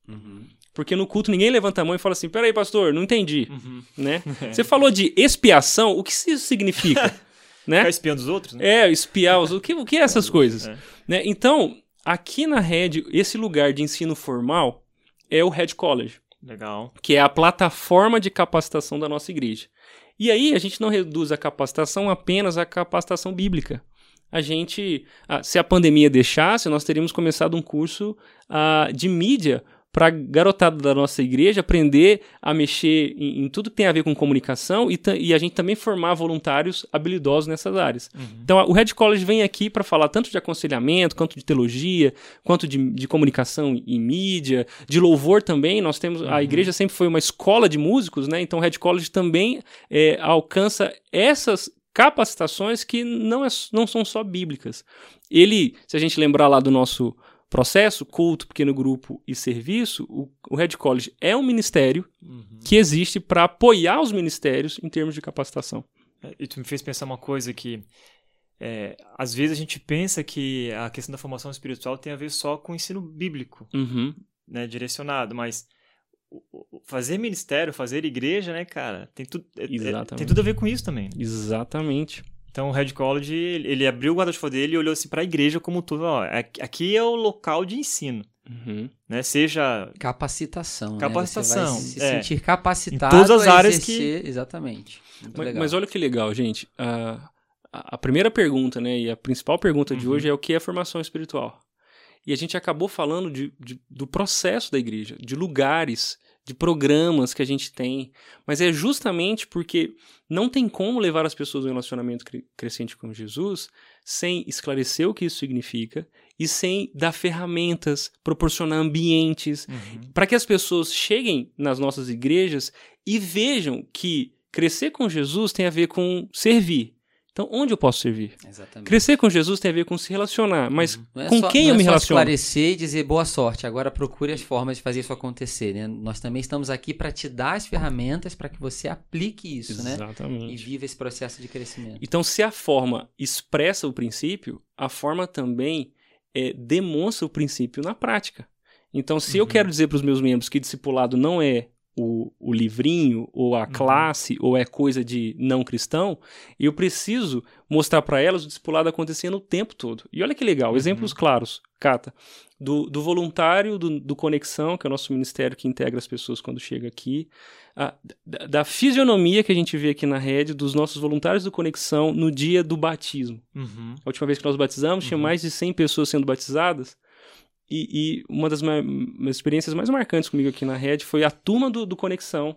Uhum. Porque no culto ninguém levanta a mão e fala assim: peraí, pastor, não entendi. Uhum. Né? Você falou de expiação, o que isso significa? né? Ficar espiando os outros, né? É, espiar os outros. O que, o que é essas coisas? É. Né? Então, aqui na Red, esse lugar de ensino formal é o Red College. Legal. Que é a plataforma de capacitação da nossa igreja. E aí a gente não reduz a capacitação apenas à capacitação bíblica. A gente, ah, se a pandemia deixasse, nós teríamos começado um curso uh, de mídia para garotada da nossa igreja aprender a mexer em, em, tudo que tem a ver com comunicação e, e, a gente também formar voluntários habilidosos nessas áreas. Uhum. Então, a, o Red College vem aqui para falar tanto de aconselhamento, quanto de teologia, quanto de, de comunicação e mídia, de louvor também. Nós temos uhum. a igreja sempre foi uma escola de músicos, né? Então, o Red College também é, alcança essas capacitações que não, é, não são só bíblicas. Ele, se a gente lembrar lá do nosso processo, culto, pequeno grupo e serviço, o, o Red College é um ministério uhum. que existe para apoiar os ministérios em termos de capacitação. É, e tu me fez pensar uma coisa que é, às vezes a gente pensa que a questão da formação espiritual tem a ver só com o ensino bíblico, uhum. né, direcionado, mas fazer ministério, fazer igreja, né, cara, tem, tu, é, é, tem tudo a ver com isso também. Exatamente. Então o Red College, ele abriu o guarda-chuva dele e olhou assim para a igreja como tudo, ó, aqui é o local de ensino. Uhum. Né? Seja capacitação, capacitação, né? Você vai se é. sentir capacitado em todas as áreas exercer... que exatamente. Mas, mas, olha que legal, gente. A, a primeira pergunta, né, e a principal pergunta uhum. de hoje é o que é formação espiritual. E a gente acabou falando de, de, do processo da igreja, de lugares, de programas que a gente tem, mas é justamente porque não tem como levar as pessoas a um relacionamento crescente com Jesus sem esclarecer o que isso significa e sem dar ferramentas, proporcionar ambientes uhum. para que as pessoas cheguem nas nossas igrejas e vejam que crescer com Jesus tem a ver com servir, então, onde eu posso servir? Exatamente. Crescer com Jesus tem a ver com se relacionar, mas uhum. é com só, quem eu é me relaciono? esclarecer e dizer boa sorte, agora procure as formas de fazer isso acontecer. Né? Nós também estamos aqui para te dar as ferramentas para que você aplique isso, Exatamente. né? E viva esse processo de crescimento. Então, se a forma expressa o princípio, a forma também é, demonstra o princípio na prática. Então, se uhum. eu quero dizer para os meus membros que discipulado não é o, o livrinho, ou a uhum. classe, ou é coisa de não cristão, eu preciso mostrar para elas o discipulado acontecendo o tempo todo. E olha que legal, uhum. exemplos claros, Cata, do, do voluntário do, do, Conexão, que é o nosso ministério que integra as pessoas quando chega aqui, a, da, da, fisionomia que a gente vê aqui na rede dos nossos voluntários do Conexão no dia do batismo. Uhum. A última vez que nós batizamos, tinha uhum. mais de 100 pessoas sendo batizadas, e, e uma das minhas, experiências mais marcantes comigo aqui na Red foi a turma do, do Conexão,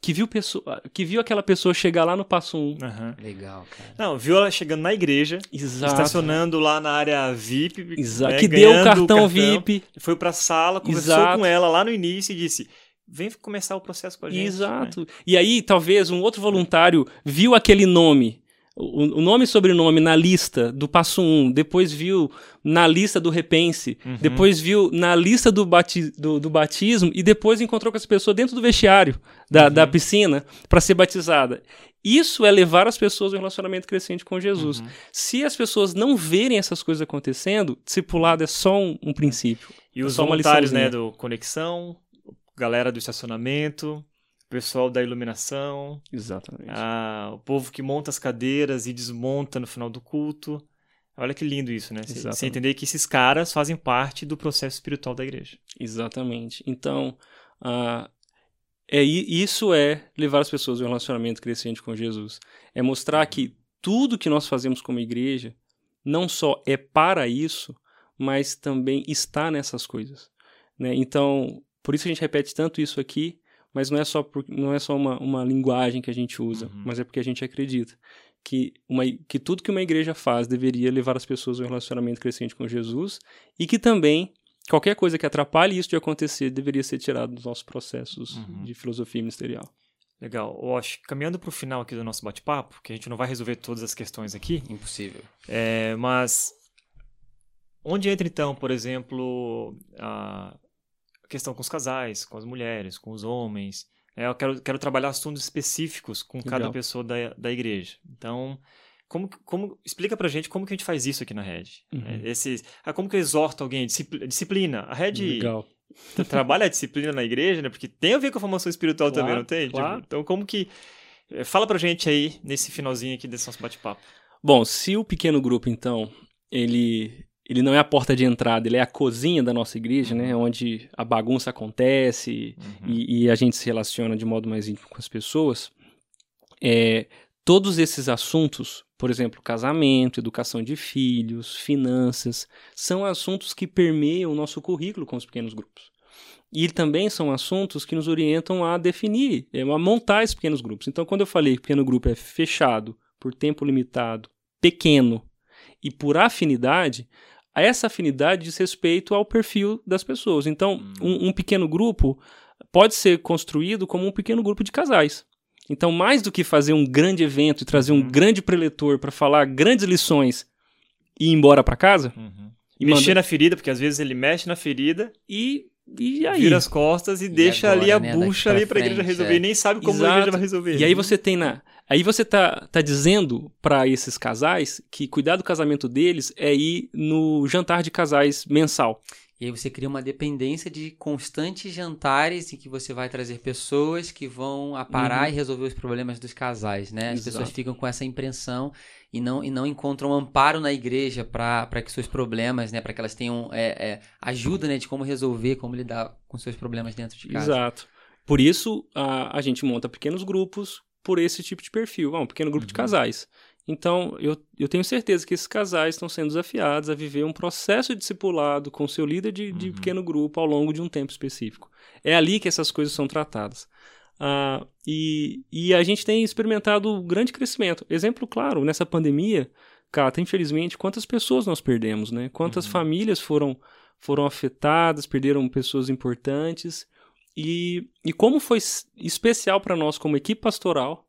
que viu, pessoa, que viu aquela pessoa chegar lá no Passo 1. Uhum. Legal, cara. Não, viu ela chegando na igreja, Exato. estacionando lá na área VIP. Exato. né, que deu o ganhando cartão, VIP. Foi pra sala, conversou Exato. com ela lá no início e disse: vem começar o processo com a gente. né? Exato. E aí, talvez, um outro voluntário viu aquele nome, o, o nome e sobrenome na lista do Passo 1, depois viu na lista do Repense, Uhum. depois viu na lista do, bati, do, do batismo e depois encontrou com essa pessoa dentro do vestiário da, Uhum. da piscina para ser batizada. Isso é levar as pessoas a um relacionamento crescente com Jesus. Uhum. Se as pessoas não verem essas coisas acontecendo, discipulado é só um, um princípio. E É os só voluntários, né, do Conexão, galera do estacionamento, pessoal da iluminação, Exatamente. ah, o povo que monta as cadeiras e desmonta no final do culto. Olha que lindo isso, né? Você- entender que esses caras fazem parte do processo espiritual da igreja. Exatamente. Então, ah, é, isso é levar as pessoas a um relacionamento crescente com Jesus. É mostrar que tudo que nós fazemos como igreja não só é para isso, mas também está nessas coisas. né? Então, por isso a gente repete tanto isso aqui, mas não é só, por- não é só uma, uma linguagem que a gente usa, Uhum. mas é porque a gente acredita que, uma, que tudo que uma igreja faz deveria levar as pessoas a um relacionamento crescente com Jesus e que também qualquer coisa que atrapalhe isso de acontecer deveria ser tirado dos nossos processos Uhum. de filosofia ministerial. Legal. Osh, caminhando para o final aqui do nosso bate-papo, que a gente não vai resolver todas as questões aqui, Impossível. é, mas onde entra então, por exemplo, a a questão com os casais, com as mulheres, com os homens? É, eu quero, quero trabalhar assuntos específicos com cada Legal. pessoa da, da igreja. Então, como, como explica pra gente como que a gente faz isso aqui na Red? Uhum. É, esse, ah, como que eu exorto alguém? Discipli- Disciplina. A Red trabalha a disciplina na igreja, né? Porque tem a ver com a formação espiritual Claro, também, não tem? claro. Tipo, então, como que. é, Fala pra gente aí, nesse finalzinho aqui desse nosso bate-papo. Bom, se o pequeno grupo, então, ele, ele não é a porta de entrada, ele é a cozinha da nossa igreja, né? Onde a bagunça acontece Uhum. e, e a gente se relaciona de modo mais íntimo com as pessoas. É, todos esses assuntos, por exemplo, casamento, educação de filhos, finanças, são assuntos que permeiam o nosso currículo com os pequenos grupos. E também são assuntos que nos orientam a definir, é, a montar esses pequenos grupos. Então, quando eu falei que o pequeno grupo é fechado, por tempo limitado, pequeno e por afinidade, essa afinidade diz respeito ao perfil das pessoas. Então, um, um pequeno grupo pode ser construído como um pequeno grupo de casais. Então, mais do que fazer um grande evento e trazer um Uhum. grande preletor para falar grandes lições e ir embora para casa, Uhum. e Mexer manda- na ferida, porque às vezes ele mexe na ferida, e, e aí? vira as costas e, deixa ali a agora, né? Daqui bucha pra ali pra igreja frente, resolver. é. E nem sabe como a Exato. igreja vai resolver. E aí você tem na. Aí você tá, tá dizendo para esses casais que cuidar do casamento deles é ir no jantar de casais mensal. E aí você cria uma dependência de constantes jantares em que você vai trazer pessoas que vão aparar Uhum. e resolver os problemas dos casais, né? As pessoas ficam com essa impressão e não, e não encontram amparo na igreja para que seus problemas, né? Para que elas tenham é, é, ajuda, né? De como resolver, como lidar com seus problemas dentro de casa. Exato. Por isso, a, a gente monta pequenos grupos por esse tipo de perfil. Ah, um pequeno grupo de Uhum. casais. Então, eu, eu tenho certeza que esses casais estão sendo desafiados a viver um processo de discipulado com seu líder de, de Uhum. pequeno grupo ao longo de um tempo específico. É ali que essas coisas são tratadas. Ah, e, e a gente tem experimentado grande crescimento. Exemplo claro, nessa pandemia, cara, infelizmente, quantas pessoas nós perdemos, né? Quantas Uhum. famílias foram, foram afetadas, perderam pessoas importantes. E, e como foi especial para nós, como equipe pastoral,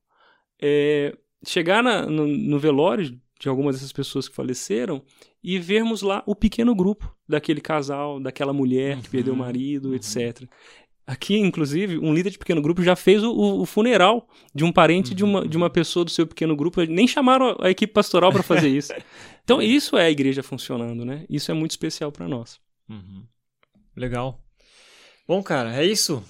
é, chegar na- no, no velório de algumas dessas pessoas que faleceram e vermos lá o pequeno grupo daquele casal, daquela mulher que perdeu o Uhum, marido, uhum. etc. Aqui, inclusive, um líder de pequeno grupo já fez o, o- funeral de um parente de, uma, Uhum. de uma pessoa do seu pequeno grupo. Nem chamaram a, a equipe pastoral para fazer isso. Então, isso é a igreja funcionando, né? Isso é muito especial para nós. Uhum. Legal. Bom, cara, é isso.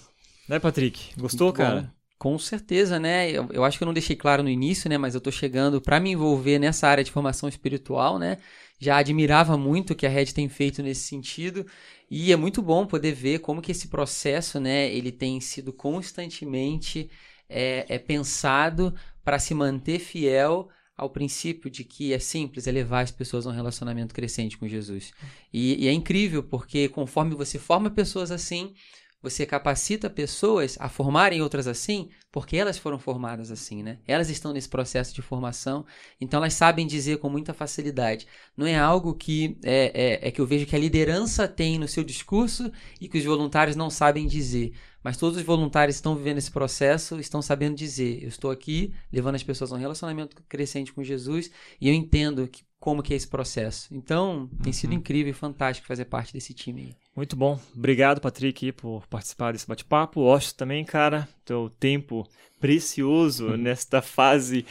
Né, Patrick? Gostou, Muito bom. cara? Com certeza, né? Eu, eu acho que eu não deixei claro no início, né? Mas eu tô chegando para me envolver nessa área de formação espiritual, né? Já admirava muito o que a Red tem feito nesse sentido e é muito bom poder ver como que esse processo, né? Ele tem sido constantemente é, é pensado para se manter fiel ao princípio de que é simples, é levar as pessoas a um relacionamento crescente com Jesus. E, e é incrível porque conforme você forma pessoas assim, você capacita pessoas a formarem outras assim, porque elas foram formadas assim, né? Elas estão nesse processo de formação, então elas sabem dizer com muita facilidade. Não é algo que é, é, é que eu vejo que a liderança tem no seu discurso e que os voluntários não sabem dizer. Mas todos os voluntários estão vivendo esse processo, estão sabendo dizer: eu estou aqui levando as pessoas a um relacionamento crescente com Jesus e eu entendo que, como que é esse processo. Então, tem sido uhum. incrível e fantástico fazer parte desse time aí. Muito bom. Obrigado, Patrick, por participar desse bate-papo. Washington também, cara, teu tempo precioso nesta fase.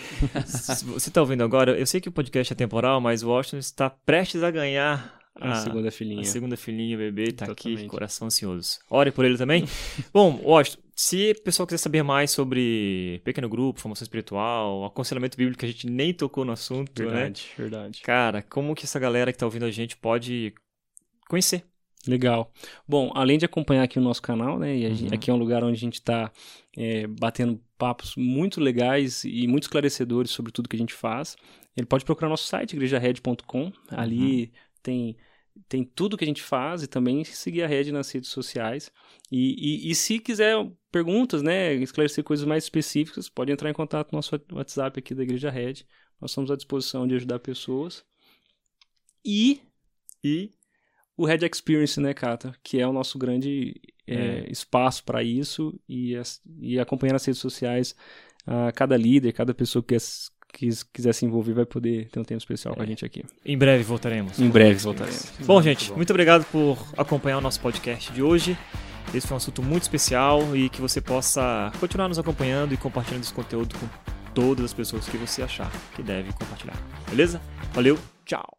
Você está ouvindo agora? Eu sei que o podcast é temporal, mas o Washington está prestes a ganhar a, a, segunda filhinha. A segunda filhinha, bebê, tá Totalmente. aqui, coração ansioso. Ore por ele também. Bom, Washington, se o pessoal quiser saber mais sobre pequeno grupo, formação espiritual, aconselhamento bíblico, que a gente nem tocou no assunto, verdade, né? Verdade, verdade. Cara, como que essa galera que tá ouvindo a gente pode conhecer? Legal. Bom, além de acompanhar aqui o nosso canal, né? E gente, uhum. aqui é um lugar onde a gente está é, batendo papos muito legais e muito esclarecedores sobre tudo que a gente faz. Ele pode procurar nosso site, igrejared.com. Ali uhum. tem tem tudo que a gente faz e também seguir a rede nas redes sociais. E, e, e, se quiser perguntas, né, esclarecer coisas mais específicas, pode entrar em contato no nosso WhatsApp aqui da Igreja Red. Nós estamos à disposição de ajudar pessoas. E, e o Red Experience, né, Cata? Que é o nosso grande é, é. espaço para isso e, e acompanhar nas redes sociais uh, cada líder, cada pessoa que, que quiser se envolver vai poder ter um tempo especial é. com a é. gente aqui. Em breve voltaremos. Em breve voltaremos. Bom, gente, muito obrigado por acompanhar o nosso podcast de hoje. Esse foi um assunto muito especial e que você possa continuar nos acompanhando e compartilhando esse conteúdo com todas as pessoas que você achar que deve compartilhar. Beleza? Valeu, tchau!